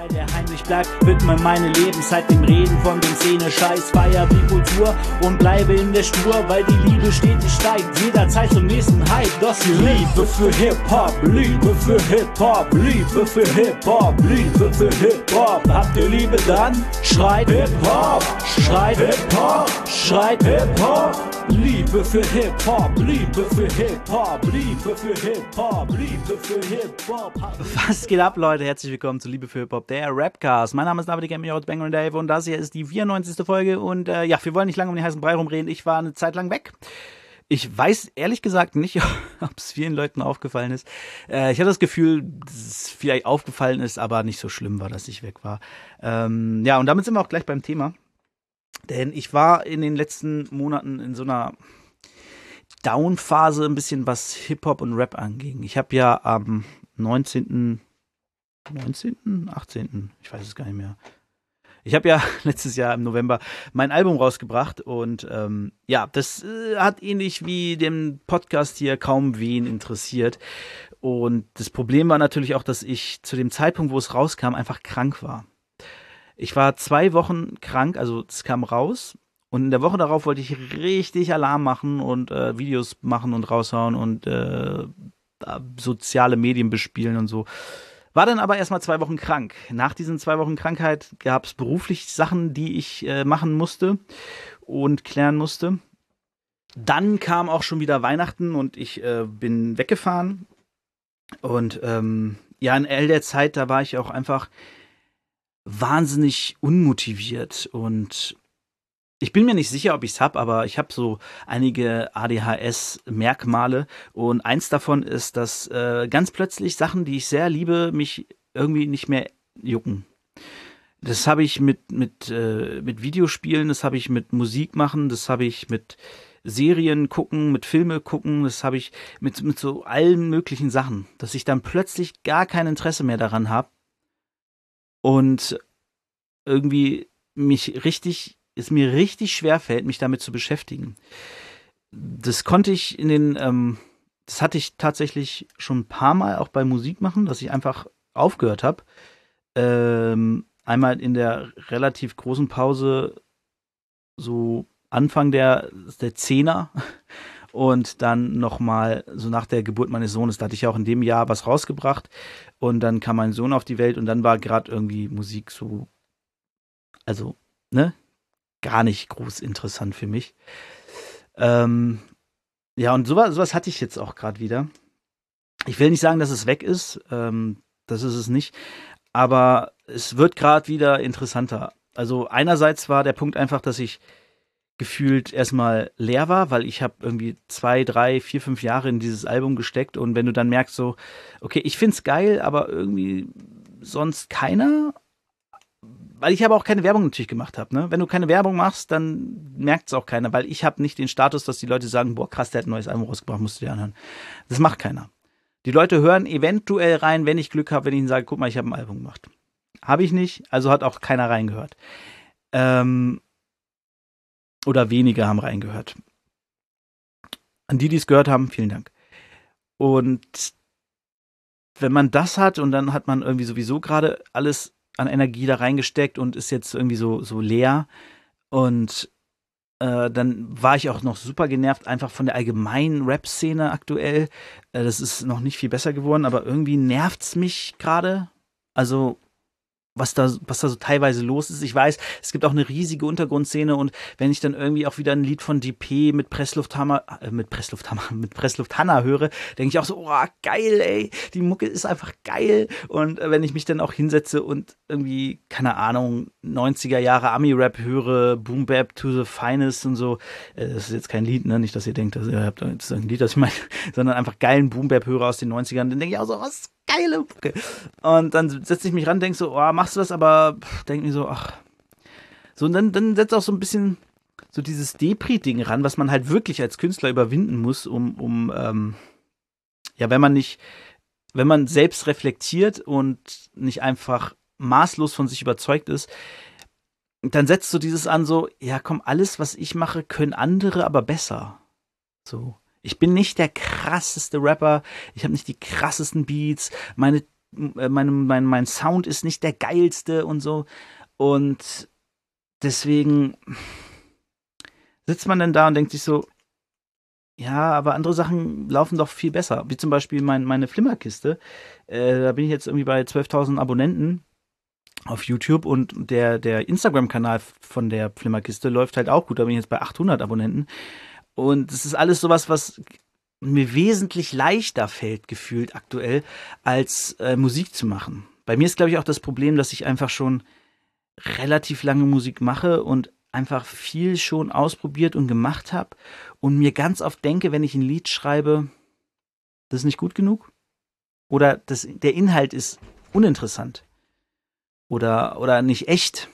Teil, der heimlich bleibt, widme meine Lebenszeit dem Reden von dem Szene-Scheiß, feier die Kultur und bleibe in der Spur, weil die Liebe stetig steigt, jederzeit zum nächsten Hype. Das die Liebe für Hip-Hop, Liebe für Hip-Hop, Liebe für Hip-Hop, Liebe für Hip-Hop. Habt ihr Liebe dann? Schreit Hip-Hop, schreit Hip-Hop, schreit Hip-Hop. Liebe für Hip-Hop, Liebe für Hip-Hop, Liebe für Hip-Hop, Liebe für Hip-Hop. Was geht ab, Leute? Herzlich willkommen zu Liebe für Hip-Hop, der Rapcast. Mein Name ist David Gaming aus Bang Dave und das hier ist die 94. Folge. Und äh, ja, wir wollen nicht lange um den heißen Brei rumreden. Ich war eine Zeit lang weg. Ich weiß ehrlich gesagt nicht, ob es vielen Leuten aufgefallen ist. Äh, ich hatte das Gefühl, dass es vielleicht aufgefallen ist, aber nicht so schlimm war, dass ich weg war. Ähm, ja, und damit sind wir auch gleich beim Thema. Denn ich war in den letzten Monaten in so einer Down-Phase, ein bisschen was Hip-Hop und Rap anging. Ich habe ja am 19. 19., 18., ich weiß es gar nicht mehr. Ich habe ja letztes Jahr im November mein Album rausgebracht und ähm, ja, das äh, hat ähnlich wie dem Podcast hier kaum wen interessiert. Und das Problem war natürlich auch, dass ich zu dem Zeitpunkt, wo es rauskam, einfach krank war. Ich war zwei Wochen krank, also es kam raus. Und in der Woche darauf wollte ich richtig Alarm machen und äh, Videos machen und raushauen und äh, soziale Medien bespielen und so. War dann aber erstmal zwei Wochen krank. Nach diesen zwei Wochen Krankheit gab es beruflich Sachen, die ich äh, machen musste und klären musste. Dann kam auch schon wieder Weihnachten und ich äh, bin weggefahren. Und ähm, ja, in all der Zeit, da war ich auch einfach wahnsinnig unmotiviert und ich bin mir nicht sicher, ob ich es habe, aber ich habe so einige ADHS-Merkmale und eins davon ist, dass äh, ganz plötzlich Sachen, die ich sehr liebe, mich irgendwie nicht mehr jucken. Das habe ich mit mit äh, mit Videospielen, das habe ich mit Musik machen, das habe ich mit Serien gucken, mit Filme gucken, das habe ich mit mit so allen möglichen Sachen, dass ich dann plötzlich gar kein Interesse mehr daran habe und irgendwie mich richtig, es mir richtig schwer fällt, mich damit zu beschäftigen. Das konnte ich in den, ähm, das hatte ich tatsächlich schon ein paar Mal auch bei Musik machen, dass ich einfach aufgehört habe. Ähm, einmal in der relativ großen Pause, so Anfang der, der Zehner und dann nochmal so nach der Geburt meines Sohnes, da hatte ich auch in dem Jahr was rausgebracht und dann kam mein Sohn auf die Welt und dann war gerade irgendwie Musik so, also, ne, gar nicht groß interessant für mich. Ähm, ja, und sowas, sowas hatte ich jetzt auch gerade wieder. Ich will nicht sagen, dass es weg ist, ähm, das ist es nicht, aber es wird gerade wieder interessanter. Also einerseits war der Punkt einfach, dass ich gefühlt erstmal leer war, weil ich habe irgendwie zwei, drei, vier, fünf Jahre in dieses Album gesteckt und wenn du dann merkst so, okay, ich find's geil, aber irgendwie sonst keiner, weil ich aber auch keine Werbung natürlich gemacht habe. Ne? Wenn du keine Werbung machst, dann merkt es auch keiner, weil ich habe nicht den Status, dass die Leute sagen, boah krass, der hat ein neues Album rausgebracht, musst du dir anhören. Das macht keiner. Die Leute hören eventuell rein, wenn ich Glück habe, wenn ich ihnen sage, guck mal, ich habe ein Album gemacht. Habe ich nicht, also hat auch keiner reingehört. Ähm, oder wenige haben reingehört. An die, die es gehört haben, vielen Dank. Und wenn man das hat und dann hat man irgendwie sowieso gerade alles an Energie da reingesteckt und ist jetzt irgendwie so, so leer und äh, dann war ich auch noch super genervt, einfach von der allgemeinen Rap-Szene aktuell. Äh, das ist noch nicht viel besser geworden, aber irgendwie nervt es mich gerade. Also was da, was da so teilweise los ist. Ich weiß, es gibt auch eine riesige Untergrundszene und wenn ich dann irgendwie auch wieder ein Lied von DP mit Presslufthammer, äh, mit Presslufthammer, mit Presslufthanna höre, denke ich auch so, oh, geil, ey, die Mucke ist einfach geil. Und äh, wenn ich mich dann auch hinsetze und irgendwie, keine Ahnung, 90er Jahre Ami-Rap höre, Boom Bap to the Finest und so, äh, das ist jetzt kein Lied, ne, nicht, dass ihr denkt, dass ihr habt jetzt ein Lied, das ich meine, sondern einfach geilen Boom Bap höre aus den 90ern, dann denke ich auch so, was geile Mucke. Und dann setze ich mich ran, denke so, oh, machst du das, aber denke mir so, ach. So, und dann, dann setzt auch so ein bisschen so dieses Depri-Ding ran, was man halt wirklich als Künstler überwinden muss, um, um, ähm, ja, wenn man nicht, wenn man selbst reflektiert und nicht einfach maßlos von sich überzeugt ist, dann setzt du dieses an so, ja komm, alles, was ich mache, können andere aber besser. So. Ich bin nicht der krasseste Rapper, ich habe nicht die krassesten Beats, meine äh, mein, mein, mein Sound ist nicht der geilste und so. Und deswegen sitzt man dann da und denkt sich so, ja, aber andere Sachen laufen doch viel besser. Wie zum Beispiel mein, meine Flimmerkiste. Äh, da bin ich jetzt irgendwie bei 12.000 Abonnenten auf YouTube und der, der Instagram-Kanal von der Flimmerkiste läuft halt auch gut. Da bin ich jetzt bei 800 Abonnenten. Und das ist alles sowas, was mir wesentlich leichter fällt, gefühlt aktuell, als äh, Musik zu machen. Bei mir ist, glaube ich, auch das Problem, dass ich einfach schon relativ lange Musik mache und einfach viel schon ausprobiert und gemacht habe und mir ganz oft denke, wenn ich ein Lied schreibe, das ist nicht gut genug oder das, der Inhalt ist uninteressant oder, oder nicht echt.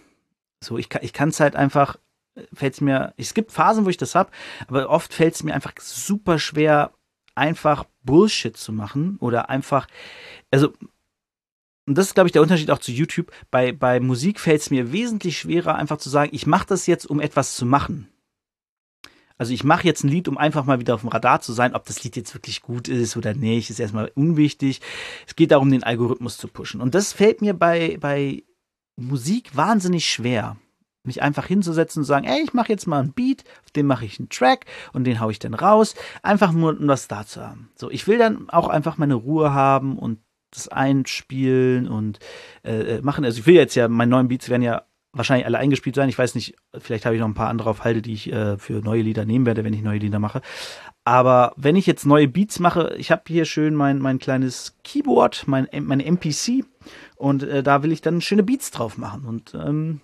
So, ich, ich kann es halt einfach, fällt es mir, es gibt Phasen, wo ich das habe, aber oft fällt es mir einfach super schwer, einfach Bullshit zu machen oder einfach, also und das ist, glaube ich, der Unterschied auch zu YouTube. Bei, bei Musik fällt es mir wesentlich schwerer, einfach zu sagen, ich mache das jetzt, um etwas zu machen. Also ich mache jetzt ein Lied, um einfach mal wieder auf dem Radar zu sein. Ob das Lied jetzt wirklich gut ist oder nicht, ist erstmal unwichtig. Es geht darum, den Algorithmus zu pushen. Und das fällt mir bei, bei Musik wahnsinnig schwer. Mich einfach hinzusetzen und sagen, ey, ich mache jetzt mal einen Beat, auf dem mache ich einen Track und den haue ich dann raus. Einfach nur, um was da zu haben. So, ich will dann auch einfach meine Ruhe haben und das einspielen und äh, äh, machen. Also ich will jetzt ja, meine neuen Beats werden ja wahrscheinlich alle eingespielt sein. Ich weiß nicht, vielleicht habe ich noch ein paar andere auf Halde, die ich äh, für neue Lieder nehmen werde, wenn ich neue Lieder mache. Aber wenn ich jetzt neue Beats mache, ich habe hier schön mein, mein kleines Keyboard, mein, mein MPC und äh, da will ich dann schöne Beats drauf machen. Und ähm,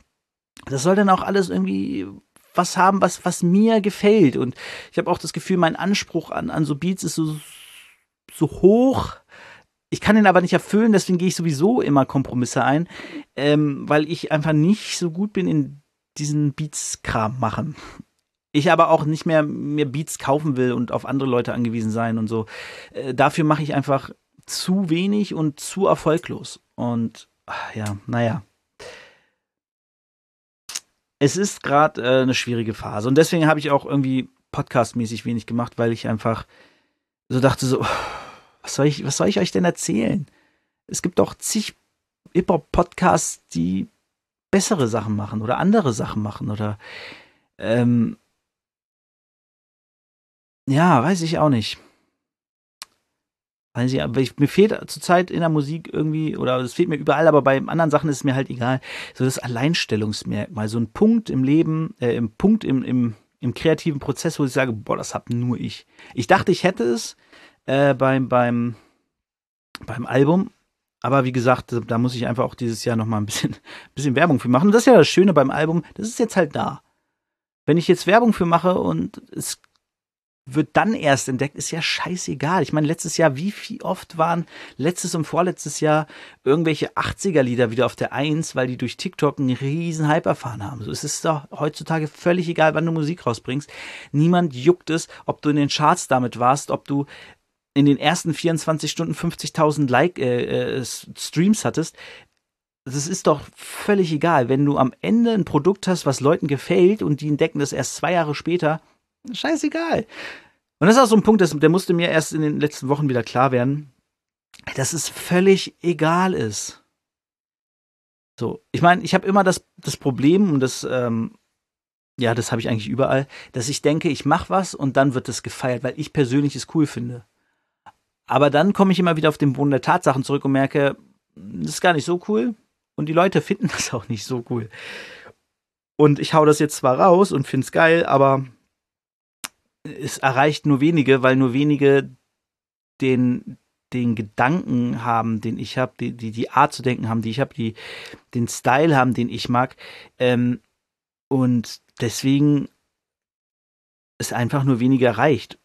das soll dann auch alles irgendwie was haben, was, was mir gefällt. Und ich habe auch das Gefühl, mein Anspruch an, an so Beats ist so, so hoch, ich kann den aber nicht erfüllen, deswegen gehe ich sowieso immer Kompromisse ein, ähm, weil ich einfach nicht so gut bin in diesen Beats-Kram machen. Ich aber auch nicht mehr mir Beats kaufen will und auf andere Leute angewiesen sein und so. Äh, dafür mache ich einfach zu wenig und zu erfolglos. Und ach, ja, naja. Es ist gerade äh, eine schwierige Phase und deswegen habe ich auch irgendwie podcastmäßig wenig gemacht, weil ich einfach so dachte so, was soll ich, was soll ich euch denn erzählen? Es gibt doch zig Hip-Hop-Podcasts, die bessere Sachen machen oder andere Sachen machen oder ähm, ja, weiß ich auch nicht. Weiß ich, ich, mir fehlt zurzeit in der Musik irgendwie, oder es fehlt mir überall, aber bei anderen Sachen ist es mir halt egal, so das Alleinstellungsmerkmal, so ein Punkt im Leben, äh, im Punkt im, im, im kreativen Prozess, wo ich sage, boah, das hab nur ich. Ich dachte, ich hätte es, äh, beim, beim, beim Album. Aber wie gesagt, da muss ich einfach auch dieses Jahr nochmal ein bisschen, bisschen Werbung für machen. Und das ist ja das Schöne beim Album, das ist jetzt halt da. Wenn ich jetzt Werbung für mache und es wird dann erst entdeckt, ist ja scheißegal. Ich meine, letztes Jahr, wie viel oft waren letztes und vorletztes Jahr irgendwelche 80er-Lieder wieder auf der Eins, weil die durch TikTok einen riesen Hype erfahren haben. So, es ist doch heutzutage völlig egal, wann du Musik rausbringst. Niemand juckt es, ob du in den Charts damit warst, ob du in den ersten 24 Stunden 50.000 Like äh, äh, Streams hattest, das ist doch völlig egal. Wenn du am Ende ein Produkt hast, was Leuten gefällt und die entdecken das erst zwei Jahre später, scheißegal. Und das ist auch so ein Punkt, der musste mir erst in den letzten Wochen wieder klar werden, dass es völlig egal ist. So, ich meine, ich habe immer das, das Problem und das, ähm, ja, das habe ich eigentlich überall, dass ich denke, ich mache was und dann wird das gefeiert, weil ich persönlich es cool finde. Aber dann komme ich immer wieder auf den Boden der Tatsachen zurück und merke, das ist gar nicht so cool. Und die Leute finden das auch nicht so cool. Und ich hau das jetzt zwar raus und find's geil, aber es erreicht nur wenige, weil nur wenige den, den Gedanken haben, den ich habe, die, die, die Art zu denken haben, die ich habe, die den Style haben, den ich mag. Ähm, und deswegen ist einfach nur weniger erreicht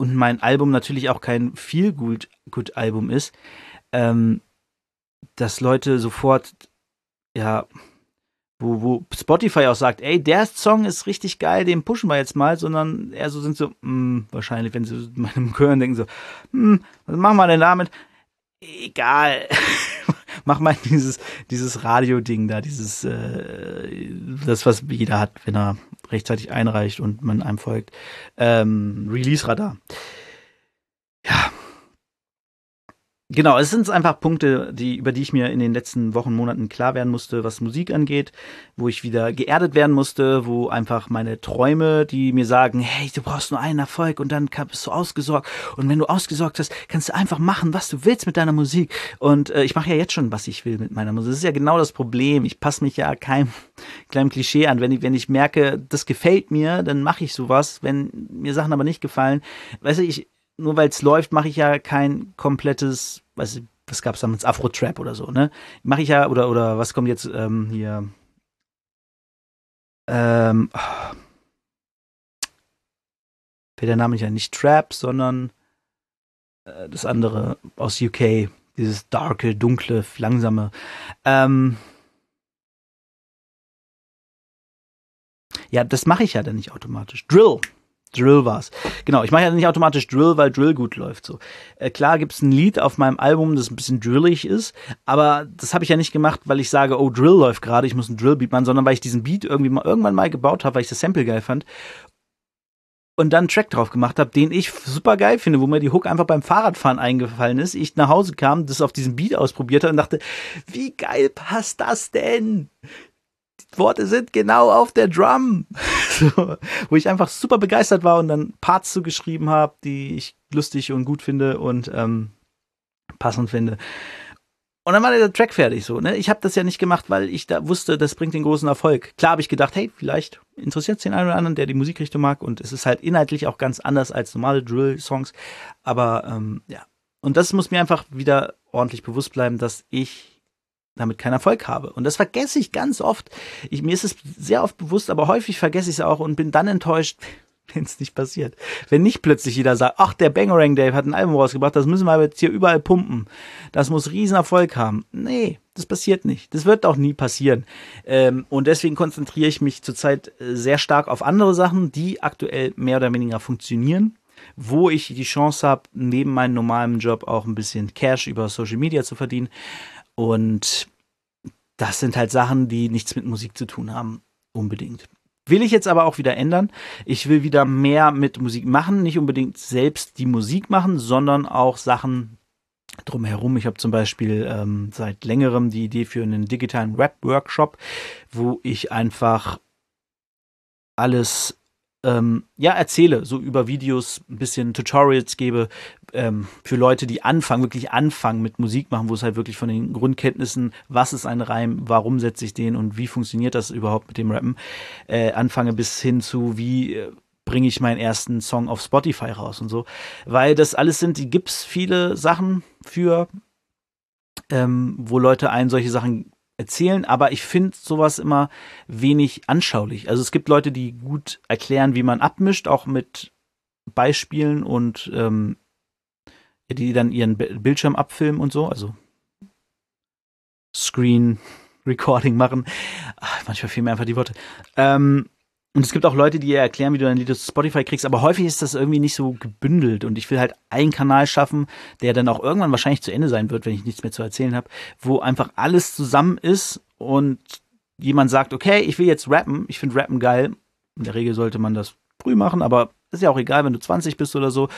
und mein Album natürlich auch kein Feel-Good-Album ist, ähm, dass Leute sofort, ja, wo, wo Spotify auch sagt, ey, der Song ist richtig geil, den pushen wir jetzt mal, sondern eher so sind so, mh, hm, wahrscheinlich, wenn sie meinem Hören denken so, hm, was machen wir denn damit? Egal. Mach mal dieses, dieses Radio-Ding da, dieses, äh, das, was jeder hat, wenn er rechtzeitig einreicht und man einem folgt. Ähm, Release-Radar. Ja. Genau, es sind einfach Punkte, die, über die ich mir in den letzten Wochen, Monaten klar werden musste, was Musik angeht, wo ich wieder geerdet werden musste, wo einfach meine Träume, die mir sagen, hey, du brauchst nur einen Erfolg und dann bist du ausgesorgt. Und wenn du ausgesorgt hast, kannst du einfach machen, was du willst mit deiner Musik. Und äh, ich mache ja jetzt schon, was ich will mit meiner Musik. Das ist ja genau das Problem. Ich passe mich ja keinem kleinen Klischee an. Wenn ich, wenn ich merke, das gefällt mir, dann mache ich sowas. Wenn mir Sachen aber nicht gefallen, weißt du, ich, nur weil es läuft, mache ich ja kein komplettes, was, was gab es damals, Afro-Trap oder so, ne? Mache ich ja, oder, oder was kommt jetzt ähm, hier? Ähm, oh. der Name ja nicht Trap, sondern äh, das andere aus UK, dieses darke, dunkle, langsame. Ähm, ja, das mache ich ja dann nicht automatisch. Drill, Drill war's. Genau, ich mache ja nicht automatisch Drill, weil Drill gut läuft. So äh, klar gibt's ein Lied auf meinem Album, das ein bisschen drillig ist, aber das habe ich ja nicht gemacht, weil ich sage, oh Drill läuft gerade, ich muss einen Drillbeat machen, sondern weil ich diesen Beat irgendwie mal irgendwann mal gebaut habe, weil ich das Sample geil fand und dann einen Track drauf gemacht habe, den ich super geil finde, wo mir die Hook einfach beim Fahrradfahren eingefallen ist. Ich nach Hause kam, das auf diesem Beat ausprobiert habe und dachte, wie geil passt das denn? Worte sind genau auf der Drum. so, wo ich einfach super begeistert war und dann Parts zugeschrieben habe, die ich lustig und gut finde und ähm, passend finde. Und dann war der Track fertig so. Ne? Ich habe das ja nicht gemacht, weil ich da wusste, das bringt den großen Erfolg. Klar habe ich gedacht, hey, vielleicht interessiert es den einen oder anderen, der die Musikrichtung mag. Und es ist halt inhaltlich auch ganz anders als normale Drill-Songs. Aber ähm, ja. Und das muss mir einfach wieder ordentlich bewusst bleiben, dass ich damit keinen Erfolg habe. Und das vergesse ich ganz oft. Ich, mir ist es sehr oft bewusst, aber häufig vergesse ich es auch und bin dann enttäuscht, wenn es nicht passiert. Wenn nicht plötzlich jeder sagt, ach, der Bangerang Dave hat ein Album rausgebracht, das müssen wir jetzt hier überall pumpen. Das muss riesen Erfolg haben. Nee, das passiert nicht. Das wird auch nie passieren. Ähm, und deswegen konzentriere ich mich zurzeit äh, sehr stark auf andere Sachen, die aktuell mehr oder weniger funktionieren wo ich die Chance habe, neben meinem normalen Job auch ein bisschen Cash über Social Media zu verdienen. Und das sind halt Sachen, die nichts mit Musik zu tun haben, unbedingt. Will ich jetzt aber auch wieder ändern. Ich will wieder mehr mit Musik machen, nicht unbedingt selbst die Musik machen, sondern auch Sachen drumherum. Ich habe zum Beispiel ähm, seit längerem die Idee für einen digitalen Rap-Workshop, wo ich einfach alles ähm, ja, erzähle, so über Videos, ein bisschen Tutorials gebe ähm, für Leute, die anfangen, wirklich anfangen mit Musik machen, wo es halt wirklich von den Grundkenntnissen, was ist ein Reim, warum setze ich den und wie funktioniert das überhaupt mit dem Rappen, äh, anfange bis hin zu, wie äh, bringe ich meinen ersten Song auf Spotify raus und so. Weil das alles sind, die gibt's viele Sachen für, ähm, wo Leute einen solche Sachen erzählen, aber ich finde sowas immer wenig anschaulich. Also es gibt Leute, die gut erklären, wie man abmischt, auch mit Beispielen und ähm, die dann ihren Bildschirm abfilmen und so, also Screen Recording machen. Ach, manchmal fehlen mir einfach die Worte. Ähm, und es gibt auch Leute, die dir erklären, wie du dein Lied auf Spotify kriegst, aber häufig ist das irgendwie nicht so gebündelt und ich will halt einen Kanal schaffen, der dann auch irgendwann wahrscheinlich zu Ende sein wird, wenn ich nichts mehr zu erzählen habe, wo einfach alles zusammen ist und jemand sagt, okay, ich will jetzt rappen, ich finde Rappen geil. In der Regel sollte man das früh machen, aber ist ja auch egal, wenn du 20 bist oder so.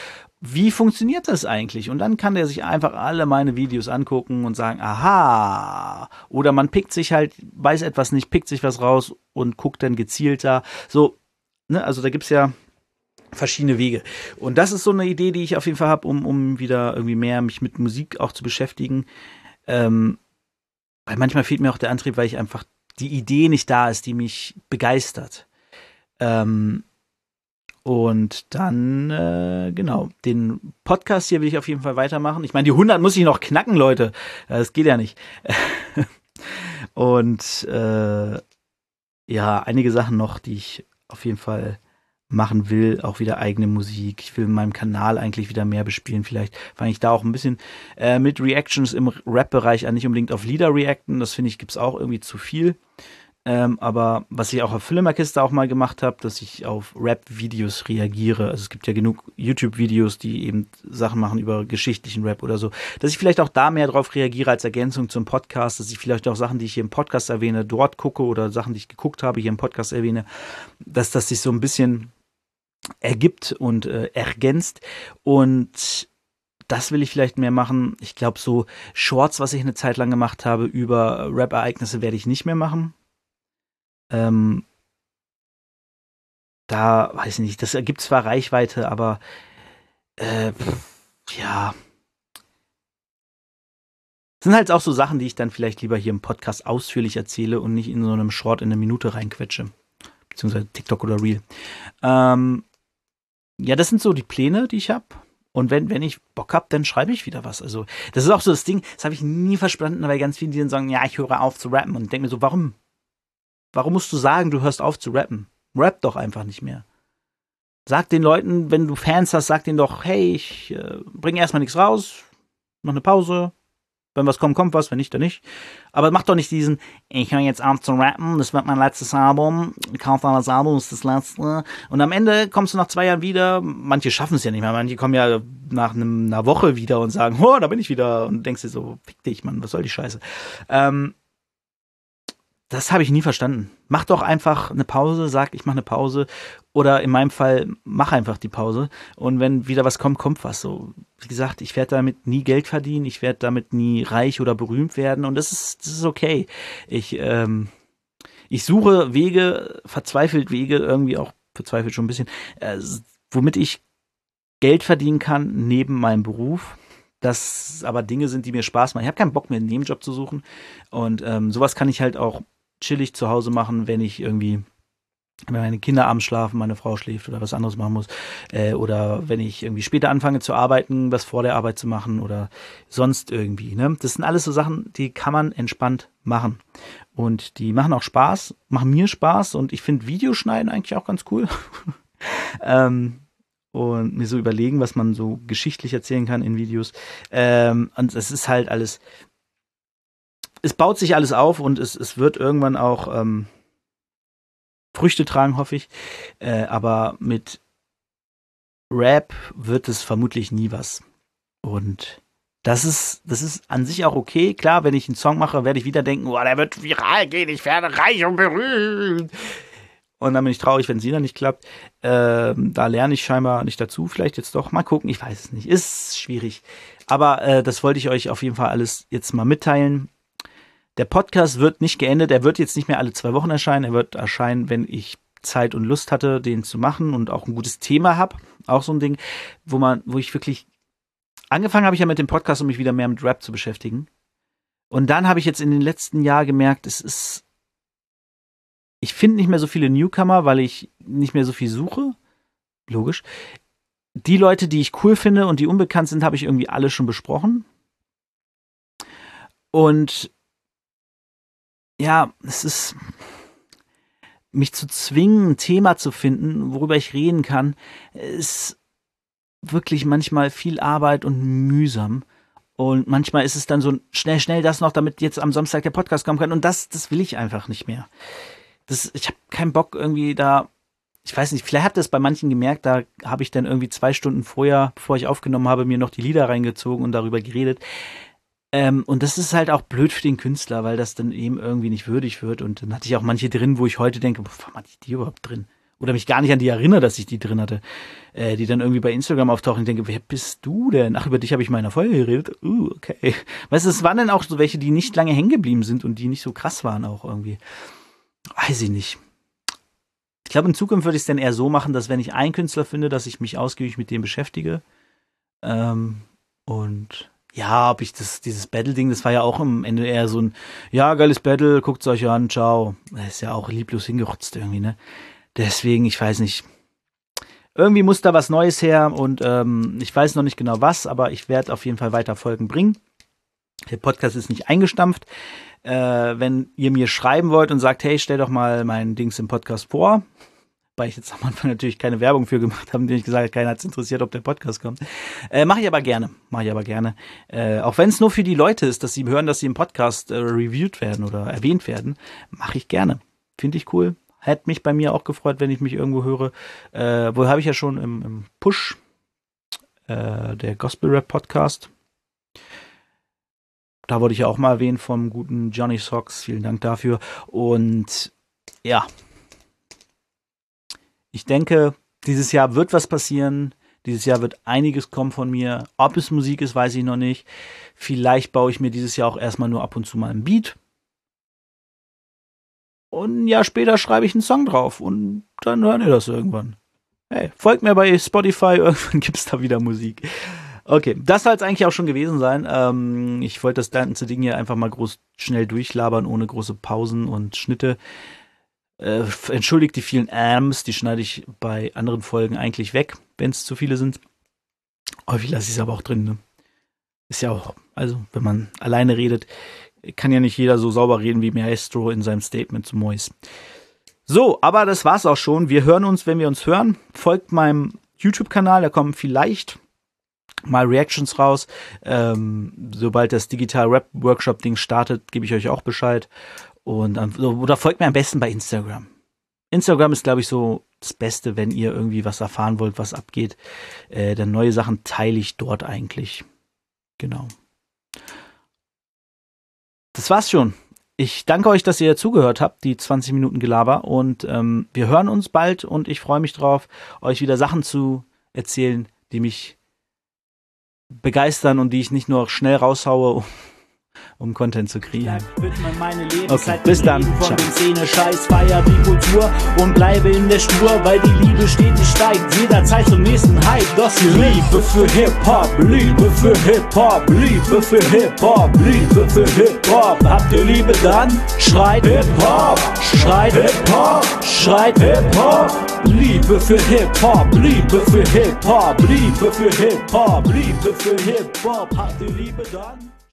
Wie funktioniert das eigentlich? Und dann kann der sich einfach alle meine Videos angucken und sagen, aha. Oder man pickt sich halt, weiß etwas nicht, pickt sich was raus und guckt dann gezielter. So, ne, also da gibt's ja verschiedene Wege. Und das ist so eine Idee, die ich auf jeden Fall habe, um, um wieder irgendwie mehr mich mit Musik auch zu beschäftigen. Ähm, weil manchmal fehlt mir auch der Antrieb, weil ich einfach die Idee nicht da ist, die mich begeistert. Ähm, und dann, äh, genau, den Podcast hier will ich auf jeden Fall weitermachen. Ich meine, die 100 muss ich noch knacken, Leute. Das geht ja nicht. Und äh, ja, einige Sachen noch, die ich auf jeden Fall machen will, auch wieder eigene Musik. Ich will in meinem Kanal eigentlich wieder mehr bespielen. Vielleicht fange ich da auch ein bisschen äh, mit Reactions im Rap-Bereich an, nicht unbedingt auf Lieder reacten. Das finde ich, gibt's auch irgendwie zu viel. Ähm, aber was ich auch auf Filmerkiste auch mal gemacht habe, dass ich auf Rap-Videos reagiere. Also es gibt ja genug YouTube-Videos, die eben Sachen machen über geschichtlichen Rap oder so. Dass ich vielleicht auch da mehr drauf reagiere als Ergänzung zum Podcast, dass ich vielleicht auch Sachen, die ich hier im Podcast erwähne, dort gucke oder Sachen, die ich geguckt habe, hier im Podcast erwähne, dass das sich so ein bisschen ergibt und äh, ergänzt. Und das will ich vielleicht mehr machen. Ich glaube, so Shorts, was ich eine Zeit lang gemacht habe über Rap-Ereignisse, werde ich nicht mehr machen. Ähm, da weiß ich nicht, das ergibt zwar Reichweite, aber äh, ja. Das sind halt auch so Sachen, die ich dann vielleicht lieber hier im Podcast ausführlich erzähle und nicht in so einem Short in eine Minute reinquetsche. Beziehungsweise TikTok oder Reel. Ähm, ja, das sind so die Pläne, die ich habe. Und wenn, wenn ich Bock hab, dann schreibe ich wieder was. Also, das ist auch so das Ding, das habe ich nie verstanden, weil ganz viele, die dann sagen, ja, ich höre auf zu rappen. Und denke mir so, warum? Warum musst du sagen, du hörst auf zu rappen? Rap doch einfach nicht mehr. Sag den Leuten, wenn du Fans hast, sag denen doch, hey, ich äh, bringe erstmal nichts raus, noch eine Pause, wenn was kommt, kommt was, wenn nicht, dann nicht. Aber mach doch nicht diesen, ich höre jetzt auf zu rappen, das wird mein letztes Album, kauf mal das Album, ist das letzte. Und am Ende kommst du nach zwei Jahren wieder, manche schaffen es ja nicht mehr, manche kommen ja nach einem, einer Woche wieder und sagen, oh, da bin ich wieder. Und denkst dir so, fick dich, Mann, was soll die Scheiße. Ähm, das habe ich nie verstanden. Mach doch einfach eine Pause, sag, ich mache eine Pause. Oder in meinem Fall, mach einfach die Pause. Und wenn wieder was kommt, kommt was. So, wie gesagt, ich werde damit nie Geld verdienen, ich werde damit nie reich oder berühmt werden. Und das ist, das ist okay. Ich, ähm, ich suche Wege, verzweifelt Wege, irgendwie auch verzweifelt schon ein bisschen, äh, womit ich Geld verdienen kann neben meinem Beruf das aber Dinge sind, die mir Spaß machen. Ich habe keinen Bock mehr, einen Nebenjob zu suchen. Und ähm, sowas kann ich halt auch chillig zu Hause machen, wenn ich irgendwie wenn meine Kinder abends schlafen, meine Frau schläft oder was anderes machen muss. Äh, oder wenn ich irgendwie später anfange zu arbeiten, was vor der Arbeit zu machen oder sonst irgendwie. Ne? Das sind alles so Sachen, die kann man entspannt machen. Und die machen auch Spaß, machen mir Spaß und ich finde Videoschneiden eigentlich auch ganz cool. ähm, und mir so überlegen, was man so geschichtlich erzählen kann in Videos. Ähm, und es ist halt alles, es baut sich alles auf und es, es wird irgendwann auch ähm, Früchte tragen, hoffe ich. Äh, aber mit Rap wird es vermutlich nie was. Und das ist, das ist an sich auch okay. Klar, wenn ich einen Song mache, werde ich wieder denken, oh, der wird viral gehen, ich werde reich und berühmt. Und dann bin ich traurig, wenn sie dann nicht klappt. Ähm, da lerne ich scheinbar nicht dazu. Vielleicht jetzt doch. Mal gucken, ich weiß es nicht. Ist schwierig. Aber äh, das wollte ich euch auf jeden Fall alles jetzt mal mitteilen. Der Podcast wird nicht geendet. Er wird jetzt nicht mehr alle zwei Wochen erscheinen. Er wird erscheinen, wenn ich Zeit und Lust hatte, den zu machen und auch ein gutes Thema habe. Auch so ein Ding, wo man, wo ich wirklich angefangen habe ich ja mit dem Podcast, um mich wieder mehr mit Rap zu beschäftigen. Und dann habe ich jetzt in den letzten Jahren gemerkt, es ist, ich finde nicht mehr so viele Newcomer, weil ich nicht mehr so viel suche. Logisch. Die Leute, die ich cool finde und die unbekannt sind, habe ich irgendwie alle schon besprochen. Und ja, es ist mich zu zwingen, ein Thema zu finden, worüber ich reden kann, ist wirklich manchmal viel Arbeit und mühsam. Und manchmal ist es dann so schnell, schnell das noch, damit jetzt am Samstag der Podcast kommen kann. Und das, das will ich einfach nicht mehr. Das, ich habe keinen Bock irgendwie da. Ich weiß nicht, vielleicht habt ihr es bei manchen gemerkt, da habe ich dann irgendwie zwei Stunden vorher, bevor ich aufgenommen habe, mir noch die Lieder reingezogen und darüber geredet. Ähm, und das ist halt auch blöd für den Künstler, weil das dann eben irgendwie nicht würdig wird. Und dann hatte ich auch manche drin, wo ich heute denke, warum hatte ich die überhaupt drin? Oder mich gar nicht an die erinnere, dass ich die drin hatte. Äh, die dann irgendwie bei Instagram auftauchen und denke, wer bist du denn? Ach, über dich habe ich mal in der Folge geredet. Uh, okay. Weißt du, es waren dann auch so welche, die nicht lange hängen geblieben sind und die nicht so krass waren auch irgendwie. Weiß ich nicht. Ich glaube, in Zukunft würde ich es dann eher so machen, dass wenn ich einen Künstler finde, dass ich mich ausgiebig mit dem beschäftige. Ähm, und ja, ob ich das, dieses Battle-Ding, das war ja auch am Ende eher so ein, ja, geiles Battle, guckt's euch an, ciao. Das ist ja auch lieblos hingerotzt irgendwie, ne? Deswegen, ich weiß nicht. Irgendwie muss da was Neues her und ähm, ich weiß noch nicht genau was, aber ich werde auf jeden Fall weiter Folgen bringen. Der Podcast ist nicht eingestampft. Äh, wenn ihr mir schreiben wollt und sagt, hey, stell doch mal mein Dings im Podcast vor, weil ich jetzt am Anfang natürlich keine Werbung für gemacht habe, indem ich gesagt habe, keiner hat es interessiert, ob der Podcast kommt. Äh, Mache ich aber gerne. Mache ich aber gerne. Äh, auch wenn es nur für die Leute ist, dass sie hören, dass sie im Podcast äh, reviewed werden oder erwähnt werden, mache ich gerne. Finde ich cool. Hätte mich bei mir auch gefreut, wenn ich mich irgendwo höre. Äh, wo habe ich ja schon im, im Push, äh, der Gospel Rap Podcast. Da wurde ich ja auch mal erwähnt vom guten Johnny Socks. Vielen Dank dafür. Und ja, ich denke, dieses Jahr wird was passieren. Dieses Jahr wird einiges kommen von mir. Ob es Musik ist, weiß ich noch nicht. Vielleicht baue ich mir dieses Jahr auch erstmal nur ab und zu mal ein Beat. Und ein Jahr später schreibe ich einen Song drauf und dann hören ihr das irgendwann. Hey, folgt mir bei Spotify, irgendwann gibt es da wieder Musik. Okay, das soll es eigentlich auch schon gewesen sein. Ähm, ich wollte das ganze Ding hier einfach mal groß schnell durchlabern, ohne große Pausen und Schnitte. Äh, entschuldigt die vielen Ams, die schneide ich bei anderen Folgen eigentlich weg, wenn es zu viele sind. Häufig lasse ich es aber auch drin. Ne? Ist ja auch, also wenn man alleine redet, kann ja nicht jeder so sauber reden wie Maestro in seinem Statement zu Mois. So, aber das war's auch schon. Wir hören uns, wenn wir uns hören. Folgt meinem YouTube-Kanal, da kommen vielleicht mal Reactions raus. Ähm, sobald das Digital Rap Workshop Ding startet, gebe ich euch auch Bescheid. Und oder folgt mir am besten bei Instagram. Instagram ist, glaube ich, so das Beste, wenn ihr irgendwie was erfahren wollt, was abgeht. Äh, denn neue Sachen teile ich dort eigentlich. Genau. Das war's schon. Ich danke euch, dass ihr zugehört habt, die 20 Minuten Gelaber. Und ähm, wir hören uns bald und ich freue mich drauf, euch wieder Sachen zu erzählen, die mich begeistern und die ich nicht nur schnell raushaue, um Content zu kriegen. Okay, bis dann. Von den Szene, Scheiß, feier die Kultur und bleibe in der Spur, weil die Liebe stetig steigt, jederzeit zum nächsten Hype. Das die Liebe für Hip-Hop, Liebe für Hip-Hop, Liebe für Hip-Hop, Liebe für Hip-Hop. Habt ihr Liebe dann? Schreit Hip-Hop, schreit Hip-Hop, schreit Hip-Hop. Liebe für Hip-Hop, Liebe für Hip-Hop, Liebe für Hip-Hop, Liebe für Hip-Hop. Habt ihr Liebe dann?